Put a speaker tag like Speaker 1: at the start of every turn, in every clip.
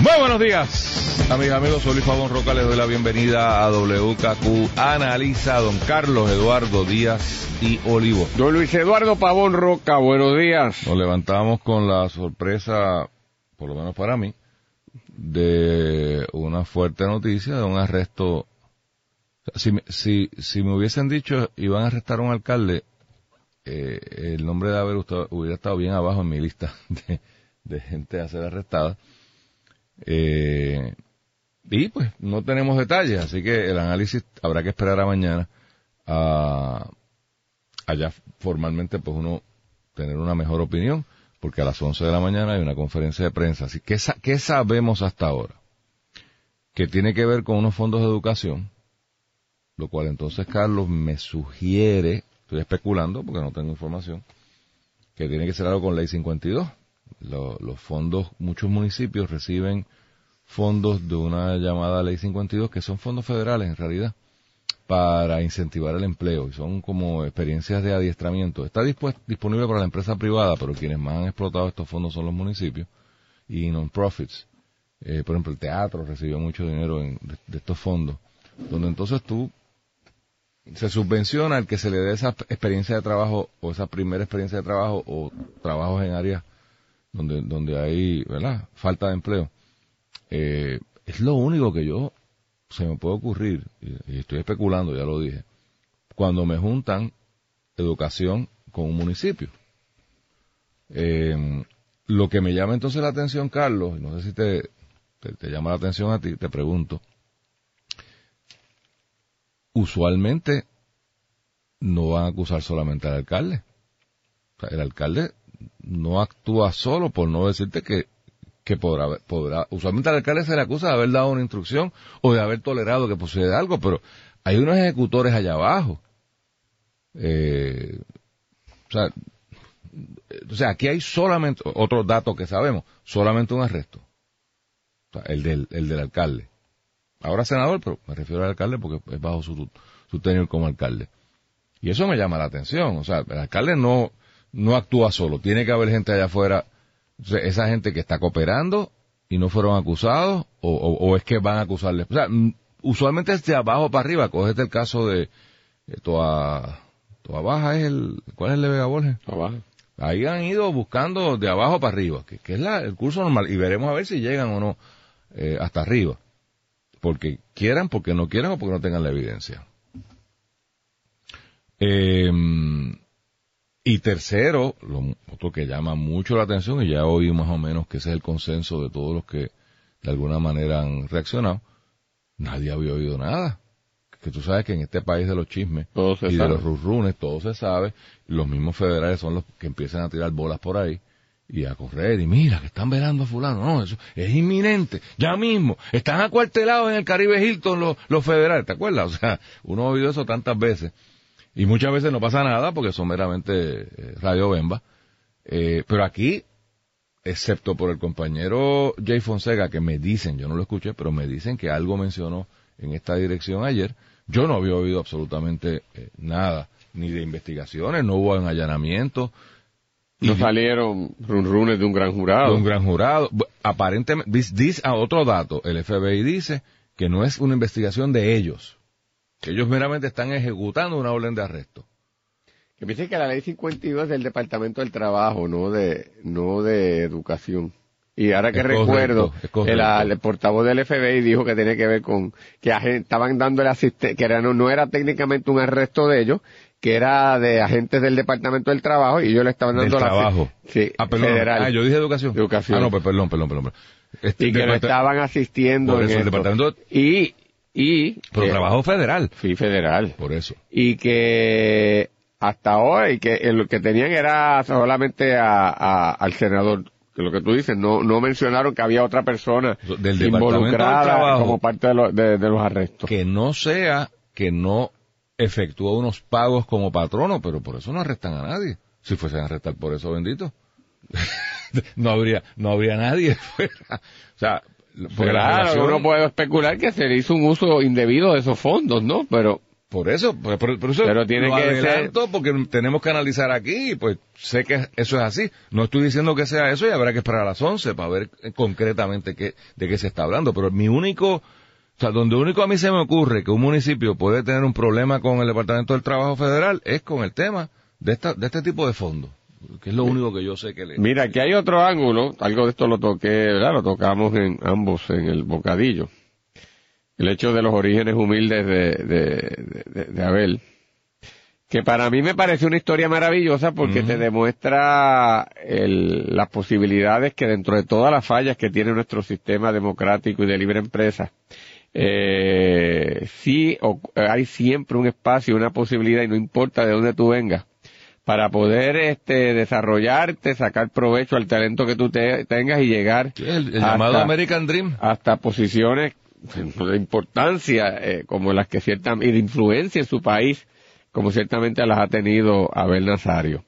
Speaker 1: Muy buenos días, amigas amigos. Soy Luis Pavón Roca. Les doy la bienvenida a WKQ Analiza, don Carlos Eduardo Díaz y Olivo.
Speaker 2: Don Luis Eduardo Pavón Roca, buenos días.
Speaker 1: Nos levantamos con la sorpresa, por lo menos para mí, de una fuerte noticia de un arresto. Si, si, si me hubiesen dicho iban a arrestar a un alcalde, eh, el nombre de haber hubiera estado bien abajo en mi lista de, de gente a ser arrestada. Eh, y pues no tenemos detalles, así que el análisis habrá que esperar a mañana a allá formalmente pues uno tener una mejor opinión, porque a las 11 de la mañana hay una conferencia de prensa. Así que, ¿qué sabemos hasta ahora? Que tiene que ver con unos fondos de educación, lo cual entonces Carlos me sugiere, estoy especulando porque no tengo información, que tiene que ser algo con ley 52 los fondos, muchos municipios reciben fondos de una llamada Ley 52, que son fondos federales en realidad, para incentivar el empleo. Y son como experiencias de adiestramiento. Está disponible para la empresa privada, pero quienes más han explotado estos fondos son los municipios y non-profits. Eh, por ejemplo, el teatro recibió mucho dinero de, de, estos fondos, donde entonces tú se subvenciona el que se le dé esa experiencia de trabajo o esa primera experiencia de trabajo o trabajos en áreas donde, donde hay, ¿verdad? Falta de empleo. Eh, es lo único que yo se me puede ocurrir, y, estoy especulando, ya lo dije, cuando me juntan educación con un municipio. Eh, lo que me llama entonces la atención, Carlos, no sé si te, te, llama la atención a ti, te pregunto, usualmente no van a acusar solamente al alcalde. el alcalde no actúa solo, por no decirte que, que podrá, podrá, usualmente al alcalde se le acusa de haber dado una instrucción o de haber tolerado que posee algo, pero hay unos ejecutores allá abajo. Eh, o sea, o sea, aquí hay solamente, otro dato que sabemos, solamente un arresto. O sea, el del, el del alcalde. Ahora senador, pero me refiero al alcalde porque es bajo su, su tenure como alcalde. Y eso me llama la atención. O sea, el alcalde no, no actúa solo, tiene que haber gente allá afuera, esa gente que está cooperando y no fueron acusados, o, es que van a acusarles. O sea, mm, usualmente es de abajo para arriba, cogete el caso de eh, toda, toda baja es el, ¿cuál es el de Vega Borges?
Speaker 2: Baja.
Speaker 1: Ahí han ido buscando de abajo para arriba, que, es la, el curso normal, y veremos a ver si llegan o no eh, hasta arriba. Porque quieran, porque no quieran o porque no tengan la evidencia. Eh, y tercero, lo otro que llama mucho la atención, y ya oí más o menos que ese es el consenso de todos los que de alguna manera han reaccionado, nadie había oído nada. Que tú sabes que en este país de los chismes y de los rusrunes todo se sabe, los mismos federales son los que empiezan a tirar bolas por ahí y a correr y mira que están velando a fulano, no, eso es inminente, ya mismo, están acuartelados en el Caribe Hilton los, los federales, ¿te acuerdas? O sea, uno ha oído eso tantas veces y muchas veces no pasa nada porque son meramente eh, radio bemba. Eh, pero aquí, excepto por el compañero Jay Fonseca, que me dicen, yo no lo escuché, pero me dicen que algo mencionó en esta dirección ayer, yo no había oído absolutamente eh, nada, ni de investigaciones, no hubo un allanamiento.
Speaker 2: No salieron runrunes de un gran jurado.
Speaker 1: De un gran jurado. Aparentemente, dice, a otro dato, el FBI dice que no es una investigación de ellos, ellos meramente están ejecutando una orden de arresto.
Speaker 2: Que dice que la ley 52 es del Departamento del Trabajo, no de, no de Educación. Y ahora que recuerdo, el, portavoz del FBI dijo que tiene que ver con que estaban dando el asistente, que era, no, era técnicamente un arresto de ellos, que era de agentes del Departamento del Trabajo y ellos le estaban dando
Speaker 1: la
Speaker 2: trabajo.
Speaker 1: Sí, ah, federal. Ah, yo dije educación.
Speaker 2: Educación.
Speaker 1: Ah, no, pues, perdón, perdón, perdón.
Speaker 2: Este, y que lo estaban asistiendo
Speaker 1: en el departamento
Speaker 2: y y
Speaker 1: pero trabajo federal
Speaker 2: sí federal
Speaker 1: por eso
Speaker 2: y que hasta hoy que lo que tenían era solamente a, al senador que lo que tú dices no no mencionaron que había otra persona
Speaker 1: del involucrada
Speaker 2: como parte de, de, los arrestos
Speaker 1: que no sea que no efectúa unos pagos como patrono, pero por eso no arrestan a nadie. Si fuesen a arrestar por eso, bendito. no habría, no habría nadie fuera. O sea,
Speaker 2: claro, uno puede especular que se le hizo un uso indebido de esos fondos, ¿no? Pero
Speaker 1: por eso, por, eso
Speaker 2: pero tiene que ser
Speaker 1: porque tenemos que analizar aquí, pues sé que eso es así. No estoy diciendo que sea eso y habrá que esperar a las 11 para ver concretamente qué, de qué se está hablando. Pero mi único, o sea, donde único a mí se me ocurre que un municipio puede tener un problema con el Departamento del Trabajo Federal es con el tema de, esta, de este tipo de fondos. Que es lo único que yo sé que le...
Speaker 2: Mira, aquí hay otro ángulo, algo de esto lo toqué, ¿verdad? Lo tocamos en ambos en el bocadillo el hecho de los orígenes humildes de, Abel, que para mí me parece una historia maravillosa porque te demuestra las posibilidades que dentro de todas las fallas que tiene nuestro sistema democrático y de libre empresa, eh, sí hay siempre un espacio, una posibilidad y no importa de dónde tú vengas para poder este desarrollarte, sacar provecho al talento que tú tengas y llegar
Speaker 1: el, llamado American Dream.
Speaker 2: hasta posiciones de importancia eh, como las que cierta y de influencia en su país como ciertamente las ha tenido Abel Nazario.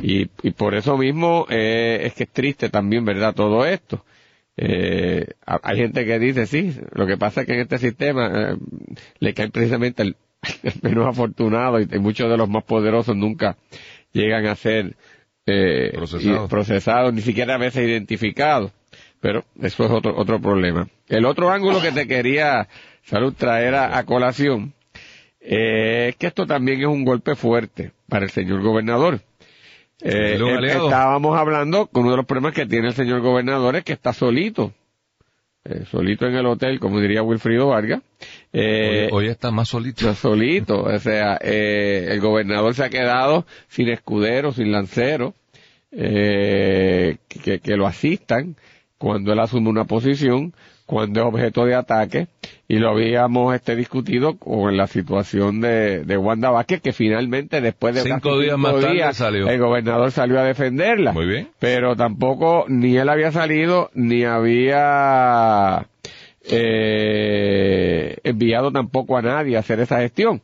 Speaker 2: Y, y por eso mismo eh, es que es triste también verdad todo esto. Eh, hay gente que dice sí lo que pasa es que en este sistema eh, le cae precisamente el, menos afortunado y, muchos de los más poderosos nunca llegan a ser eh, procesados ni siquiera a veces identificados pero eso es otro, otro problema. El otro ángulo que te quería, Salud, traer a, colación eh, es que esto también es un golpe fuerte para el señor gobernador. Eh, estábamos hablando con uno de los problemas que tiene el señor gobernador es que está solito. Eh, solito en el hotel, como diría Wilfrido Vargas.
Speaker 1: Eh, hoy, está más solito.
Speaker 2: Más solito, o sea, eh, el gobernador se ha quedado sin escudero, sin lancero, que, que, lo asistan cuando él asume una posición, cuando es objeto de ataque, y lo habíamos este discutido con la situación de, de Wanda Vázquez, que finalmente después de
Speaker 1: cinco días más tarde salió.
Speaker 2: el gobernador salió a defenderla.
Speaker 1: Muy bien.
Speaker 2: Pero tampoco ni él había salido, ni había eh, enviado tampoco a nadie a hacer esa gestión.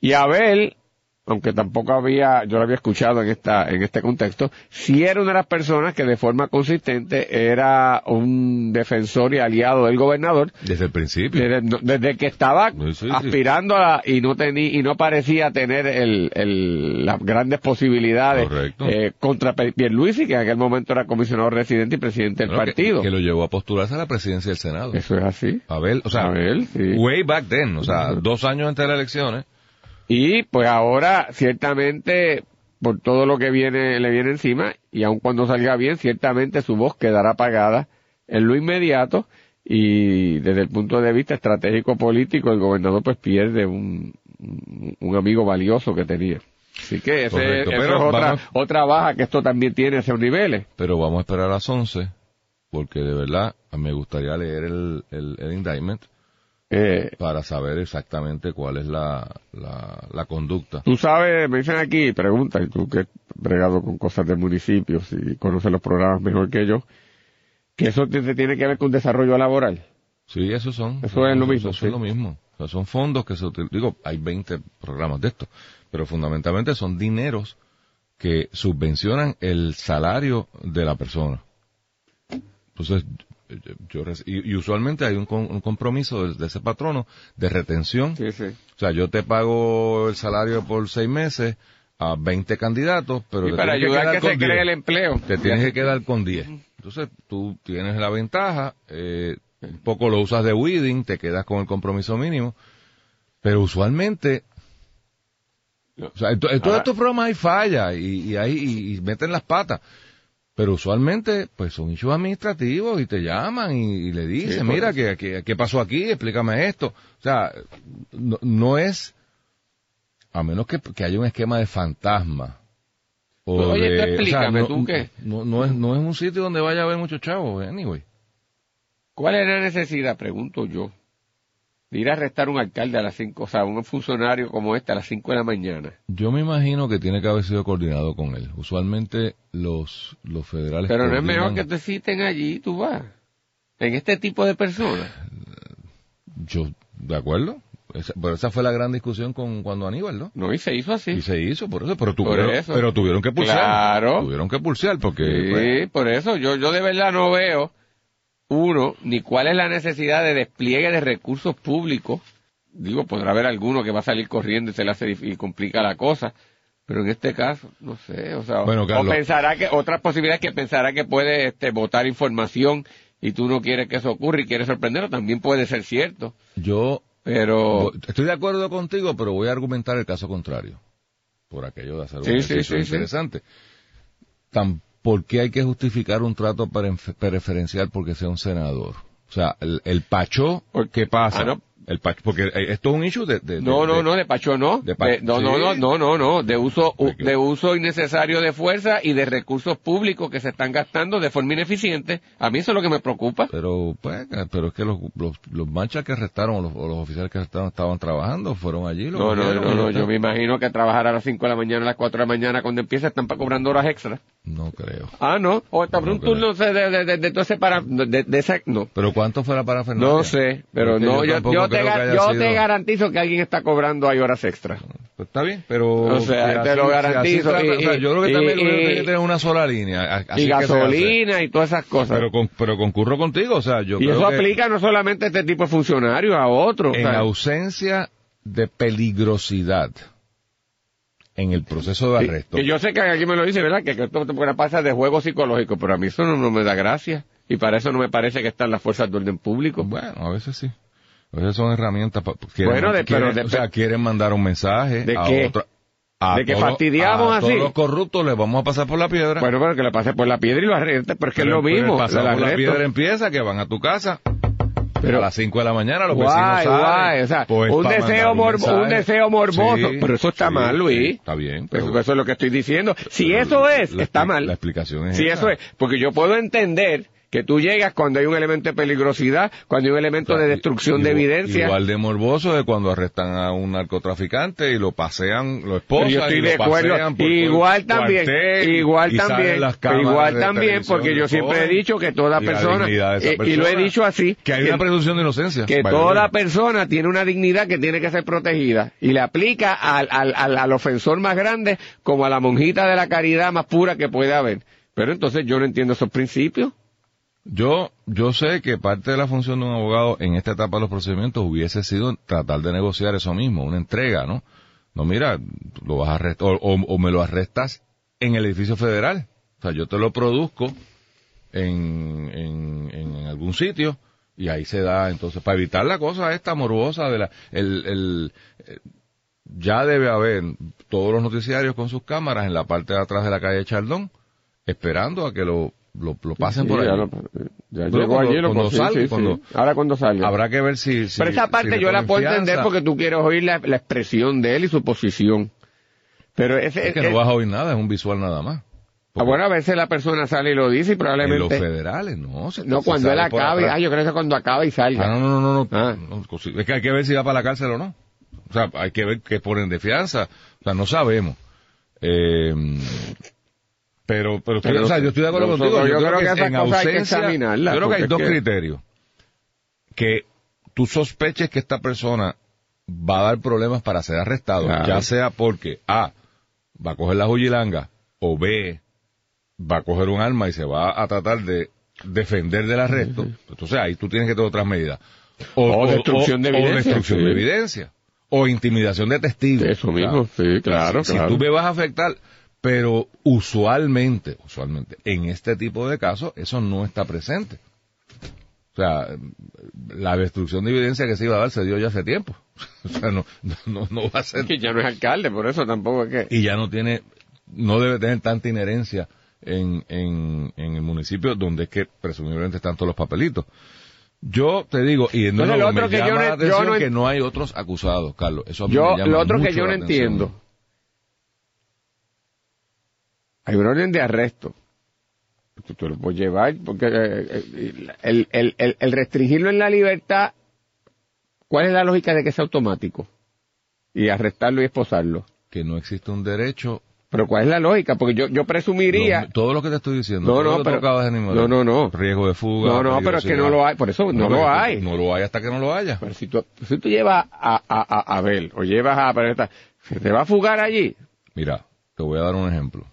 Speaker 2: Y Abel aunque tampoco había, yo lo había escuchado en esta, en este contexto, si era una de las personas que de forma consistente era un defensor y aliado del gobernador.
Speaker 1: Desde el principio.
Speaker 2: Desde, que estaba aspirando a, y no tenía, y no parecía tener el, el, las grandes posibilidades eh, contra Pierluisi, que en aquel momento era comisionado residente y presidente del partido.
Speaker 1: Que, lo llevó a postularse a la presidencia del Senado.
Speaker 2: Eso es así.
Speaker 1: O sea, way back then, o sea, dos años antes de las elecciones
Speaker 2: y pues ahora, ciertamente, por todo lo que viene, le viene encima, y aun cuando salga bien, ciertamente su voz quedará apagada en lo inmediato, y desde el punto de vista estratégico político, el gobernador pues pierde un, un amigo valioso que tenía. Así que ese, es otra, otra baja que esto también tiene a esos niveles.
Speaker 1: Pero vamos a esperar a las 11, porque de verdad me gustaría leer el, el, el indictment eh, para saber exactamente cuál es la, la, conducta.
Speaker 2: Tú sabes, me dicen aquí, pregunta, y tú que has bregado con cosas de municipios y conoces los programas mejor que yo, que eso tiene que ver con desarrollo laboral.
Speaker 1: Sí, eso son.
Speaker 2: Eso es lo mismo.
Speaker 1: Eso es lo mismo. son fondos que se utilizan, digo, hay 20 programas de esto, pero fundamentalmente son dineros que subvencionan el salario de la persona. Entonces, yo, y, usualmente hay un, compromiso de, ese patrono de retención. O sea, yo te pago el salario por seis meses a 20 candidatos, pero
Speaker 2: y para ayudar que se cree el empleo.
Speaker 1: Te tienes que quedar con 10. Entonces, tú tienes la ventaja, eh, un poco lo usas de weeding, te quedas con el compromiso mínimo, pero usualmente o sea, en, todos estos programas hay falla y, y, y meten las patas. Pero usualmente, pues son hechos administrativos y te llaman y, le dicen, mira, ¿qué, qué, pasó aquí? Explícame esto. O sea, no, es, a menos que, haya un esquema de fantasma.
Speaker 2: Oye, explícame,
Speaker 1: no,
Speaker 2: ¿tú qué?
Speaker 1: No, es, no es un sitio donde vaya a haber muchos chavos, anyway.
Speaker 2: ¿Cuál es la necesidad? Pregunto yo de ir a arrestar un alcalde a las 5, o sea, un funcionario como este a las 5 de la mañana.
Speaker 1: Yo me imagino que tiene que haber sido coordinado con él. Usualmente los, los federales.
Speaker 2: Pero no es mejor que te citen allí y tú vas. En este tipo de personas.
Speaker 1: Yo, de acuerdo. pero esa fue la gran discusión con cuando Aníbal, ¿no?
Speaker 2: No, y se hizo así.
Speaker 1: Y se hizo, por eso, pero, tuvieron, pero tuvieron que pulsear. Claro. Tuvieron que pulsear porque...
Speaker 2: Sí, pues, por eso yo, yo de verdad no veo, uno, ni cuál es la necesidad de despliegue de recursos públicos. Digo, podrá haber alguno que va a salir corriendo y se le hace y complica la cosa. Pero en este caso, no sé, o sea, o pensará que, otras posibilidades que pensará que puede este, votar información y tú no quieres que eso ocurra y quieres sorprenderlo, también puede ser cierto.
Speaker 1: Yo pero estoy de acuerdo contigo, pero voy a argumentar el caso contrario. Por aquello de hacer un ejercicio interesante. ¿Por qué hay que justificar un trato preferencial porque sea un senador? O sea, el, el pacho, ¿qué pasa? Ah, el porque eh, esto es un issue de, de
Speaker 2: no no no de pacho no. de no, no no no no no de uso de uso innecesario de fuerza y de recursos públicos que se están gastando de forma ineficiente. A mí eso es lo que me preocupa.
Speaker 1: Pero pues pero es que los los, los manchas que arrestaron o los, los, oficiales que arrestaron estaban trabajando fueron allí
Speaker 2: no no no, no yo me imagino que trabajar a las 5 de la mañana a las 4 de la mañana cuando empieza están cobrando horas extras.
Speaker 1: No creo.
Speaker 2: Ah no o está un turno de de, de, de, para de, ese no.
Speaker 1: Pero cuánto fuera para Fernando
Speaker 2: no sé pero no yo, yo, te, yo te garantizo que alguien está cobrando hay horas extras.
Speaker 1: Pues está bien, pero...
Speaker 2: O sea, te lo garantizo.
Speaker 1: yo creo que también tiene que tener una sola línea.
Speaker 2: y gasolina y todas esas cosas.
Speaker 1: Pero, pero concurro contigo, o sea, yo
Speaker 2: Y eso aplica no solamente a este tipo de funcionarios, a otros.
Speaker 1: En ausencia de peligrosidad en el proceso de arresto.
Speaker 2: que yo sé que aquí me lo dice, ¿verdad? Que, esto te puede pasar de juego psicológico, pero a mí eso no, me da gracia. Y para eso no me parece que están las fuerzas de orden público.
Speaker 1: Bueno, a veces sí. Esas son herramientas. bueno, de, quieren, pero o sea, quieren mandar un mensaje
Speaker 2: ¿De
Speaker 1: a
Speaker 2: qué? de que fastidiamos
Speaker 1: a
Speaker 2: así.
Speaker 1: todos los corruptos les vamos a pasar por la piedra.
Speaker 2: Bueno, pero que le pase por la piedra y lo arreste, porque es lo mismo.
Speaker 1: Pasar por la piedra empieza, que van a tu casa. Pero, a las 5 de la mañana los vecinos salen.
Speaker 2: o sea, pues un, deseo un, deseo morboso. pero eso está mal, Luis.
Speaker 1: está bien.
Speaker 2: Pero... Eso, es lo que estoy diciendo. Si eso es, está mal.
Speaker 1: La explicación es
Speaker 2: Si eso es, porque yo puedo entender que tú llegas cuando hay un elemento de peligrosidad, cuando hay un elemento de destrucción de evidencia.
Speaker 1: Igual de morboso de cuando arrestan a un narcotraficante y lo pasean, lo esposan
Speaker 2: yo estoy de acuerdo. igual también, igual también, igual también, porque yo siempre he dicho que toda persona, y, lo he dicho así,
Speaker 1: que hay una presunción de inocencia.
Speaker 2: Que toda persona tiene una dignidad que tiene que ser protegida y le aplica al, al, al, al ofensor más grande como a la monjita de la caridad más pura que puede haber. Pero entonces yo no entiendo esos principios.
Speaker 1: Yo, yo sé que parte de la función de un abogado en esta etapa de los procedimientos hubiese sido tratar de negociar eso mismo, una entrega, ¿no? No, mira, lo vas a arrestar, o, me lo arrestas en el edificio federal. O sea, yo te lo produzco en, en, en algún sitio y ahí se da, entonces, para evitar la cosa esta morbosa de la, el, el, eh, ya debe haber todos los noticiarios con sus cámaras en la parte de atrás de la calle Chaldón, esperando a que lo lo, lo pasen por ahí.
Speaker 2: Ya, llegó allí, lo cuando salga, Ahora cuando salga.
Speaker 1: Habrá que ver si...
Speaker 2: Pero esa parte yo la puedo entender porque tú quieres oír la, expresión de él y su posición. Pero ese,
Speaker 1: es que no vas a oír nada, es un visual nada más.
Speaker 2: Ah, bueno, a veces la persona sale y lo dice y probablemente...
Speaker 1: En los federales, no.
Speaker 2: no, cuando él acabe. Ah, yo creo que es cuando acaba y salga.
Speaker 1: Ah, no, no, no, no, ah. Es que hay que ver si va para la cárcel o no. O sea, hay que ver qué ponen de fianza. O sea, no sabemos. Eh, pero, pero, o sea, yo estoy de acuerdo contigo. Yo, creo, que, en ausencia, hay que yo creo que hay dos criterios. Que tú sospeches que esta persona va a dar problemas para ser arrestado, ya sea porque A, va a coger la jujilanga, o B, va a coger un arma y se va a tratar de defender del arresto. Entonces ahí tú tienes que tomar otras medidas.
Speaker 2: O, destrucción de evidencia.
Speaker 1: O destrucción de evidencia. O intimidación de testigos.
Speaker 2: Eso mismo, sí, claro.
Speaker 1: Si, tú me vas a afectar, pero usualmente, usualmente, en este tipo de casos, eso no está presente. O sea, la destrucción de evidencia que se iba a dar se dio ya hace tiempo. O sea, no, no, no va a ser.
Speaker 2: Que ya no es alcalde, por eso tampoco es que.
Speaker 1: Y ya no tiene, no debe tener tanta inherencia en, en, en el municipio donde es que presumiblemente están todos los papelitos. Yo te digo, y no, lo otro que yo no, que no hay otros acusados, Carlos. Eso
Speaker 2: yo, lo otro que yo no entiendo hay un orden de arresto. Tú, lo puedes llevar, porque eh, eh, el, el, el, el, restringirlo en la libertad, ¿cuál es la lógica de que sea automático? Y arrestarlo y esposarlo.
Speaker 1: Que no existe un derecho
Speaker 2: Pero ¿cuál es la lógica? Porque yo, yo presumiría...
Speaker 1: todo lo que te estoy diciendo. No,
Speaker 2: no, pero, no, no, no.
Speaker 1: Riesgo de fuga.
Speaker 2: No, no, pero es que no lo hay. Por eso no, lo hay.
Speaker 1: No lo hay hasta que no lo haya.
Speaker 2: Pero si tú, si tú llevas a, a, a, Abel o llevas a... ¿Se te va a fugar allí?
Speaker 1: Mira, te voy a dar un ejemplo.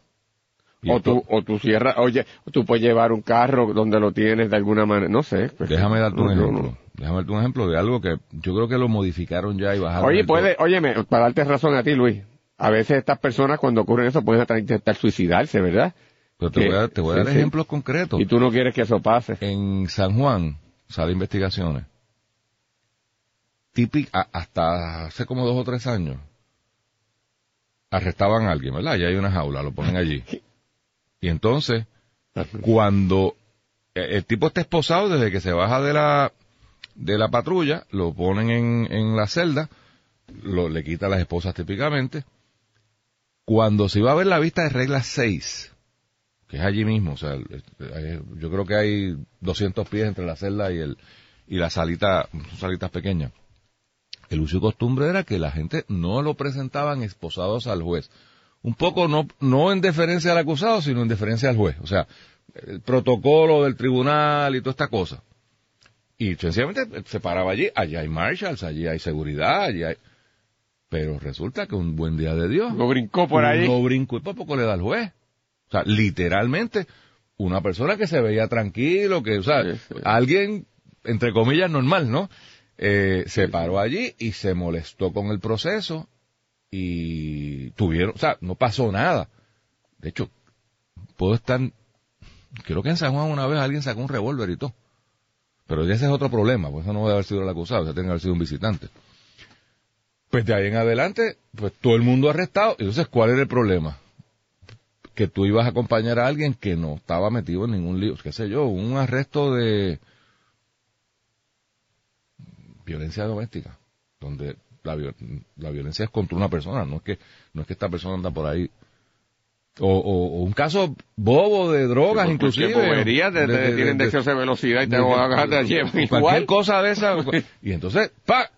Speaker 2: O tú, o tú cierras, oye, tú puedes llevar un carro donde lo tienes de alguna manera, no sé.
Speaker 1: Pues, Déjame darte un ejemplo. Déjame darte un ejemplo de algo que yo creo que lo modificaron ya y bajaron.
Speaker 2: Oye, puede, óyeme, para darte razón a ti, Luis, a veces estas personas cuando ocurren eso pueden intentar suicidarse, ¿verdad?
Speaker 1: Pero te voy a, te voy a dar ejemplos concretos.
Speaker 2: Y tú no quieres que eso pase.
Speaker 1: En San Juan sale investigaciones. Típica, hasta hace como dos o tres años. Arrestaban a alguien, ¿verdad? Ya hay una jaula, lo ponen allí. Y entonces, cuando el tipo está esposado desde que se baja de la, de la patrulla, lo ponen en, en la celda, lo, le quita las esposas típicamente, cuando se iba a ver la vista de regla 6, que es allí mismo, o sea, yo creo que hay 200 pies entre la celda y el y la salita, salitas pequeñas. El uso y costumbre era que la gente no lo presentaban esposados al juez. Un poco no, no en deferencia al acusado, sino en deferencia al juez. O sea, el protocolo del tribunal y toda esta cosa. Y sencillamente se paraba allí, allí hay marshals, allí hay seguridad, allí hay... Pero resulta que un buen día de Dios.
Speaker 2: Lo brincó por ahí.
Speaker 1: Lo brincó y por poco le da al juez. O sea, literalmente, una persona que se veía tranquilo, que, o sea, alguien, entre comillas, normal, ¿no? Eh, se paró allí y se molestó con el proceso y tuvieron, o sea, no pasó nada. De hecho, puedo estar, creo que en San Juan una vez alguien sacó un revólver y todo. Pero ese es otro problema, pues eso no debe haber sido el acusado, o tiene que haber sido un visitante. Pues de ahí en adelante, pues todo el mundo arrestado. Entonces, ¿cuál era el problema? Que tú ibas a acompañar a alguien que no estaba metido en ningún lío, qué sé yo, un arresto de violencia doméstica, donde la, violencia es contra una persona, no es que no es que esta persona anda por ahí o, un caso bobo de drogas, sí, inclusive.
Speaker 2: Boberías, de, de, tienen de, exceso de velocidad y te van a agarrar de allí.
Speaker 1: Cualquier cosa de esa. y entonces, ¡pa!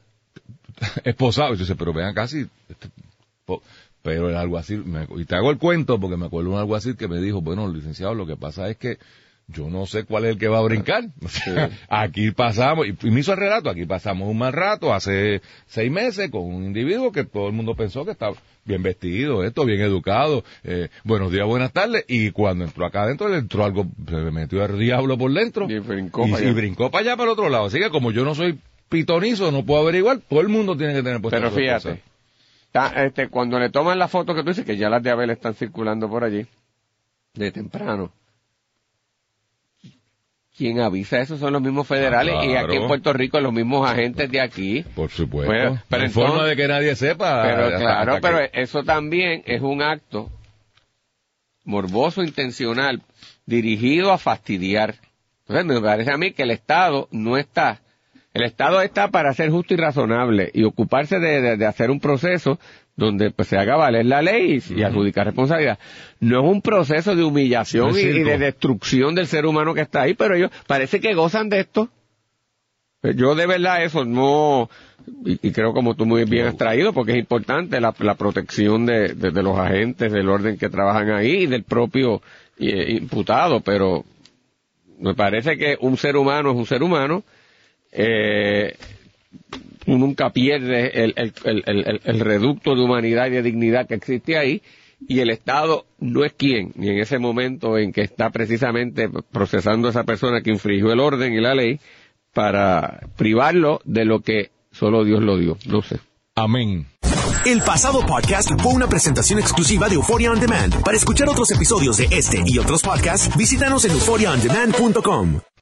Speaker 1: esposado. Y dice, pero vean casi, este, pero el alguacil, me, y te hago el cuento porque me acuerdo un alguacil que me dijo, bueno, licenciado, lo que pasa es que yo no sé cuál es el que va a brincar. aquí pasamos, y, me hizo el relato, aquí pasamos un mal rato, hace seis meses, con un individuo que todo el mundo pensó que estaba bien vestido, esto, bien educado, eh, buenos días, buenas tardes, y cuando entró acá adentro, le entró algo, se me metió el diablo por dentro,
Speaker 2: y brincó,
Speaker 1: y brincó para allá, para el otro lado. Así que como yo no soy pitonizo, no puedo averiguar, todo el mundo tiene que tener
Speaker 2: puesto Pero fíjate, este, cuando le toman la foto que tú dices, que ya las de Abel están circulando por allí, de temprano, quien avisa eso son los mismos federales y aquí en Puerto Rico los mismos agentes de aquí.
Speaker 1: Por supuesto. pero en forma de que nadie sepa.
Speaker 2: Pero claro, pero eso también es un acto morboso, intencional, dirigido a fastidiar. Entonces me parece a mí que el Estado no está el Estado está para ser justo y razonable y ocuparse de, hacer un proceso donde pues, se haga valer la ley y, adjudicar responsabilidad. No es un proceso de humillación y, de destrucción del ser humano que está ahí, pero ellos parece que gozan de esto. Pues, yo de verdad eso no, y, creo como tú muy bien has traído, porque es importante la, protección de, los agentes del orden que trabajan ahí y del propio eh, imputado, pero me parece que un ser humano es un ser humano eh, nunca pierde el, el, reducto de humanidad y de dignidad que existe ahí, y el Estado no es quien, ni en ese momento en que está precisamente procesando a esa persona que infringió el orden y la ley, para privarlo de lo que solo Dios lo dio. No sé.
Speaker 1: Amén.
Speaker 3: El pasado podcast fue una presentación exclusiva de Euphoria On Demand. Para escuchar otros episodios de este y otros podcasts, visítanos en euphoriaondemand.com.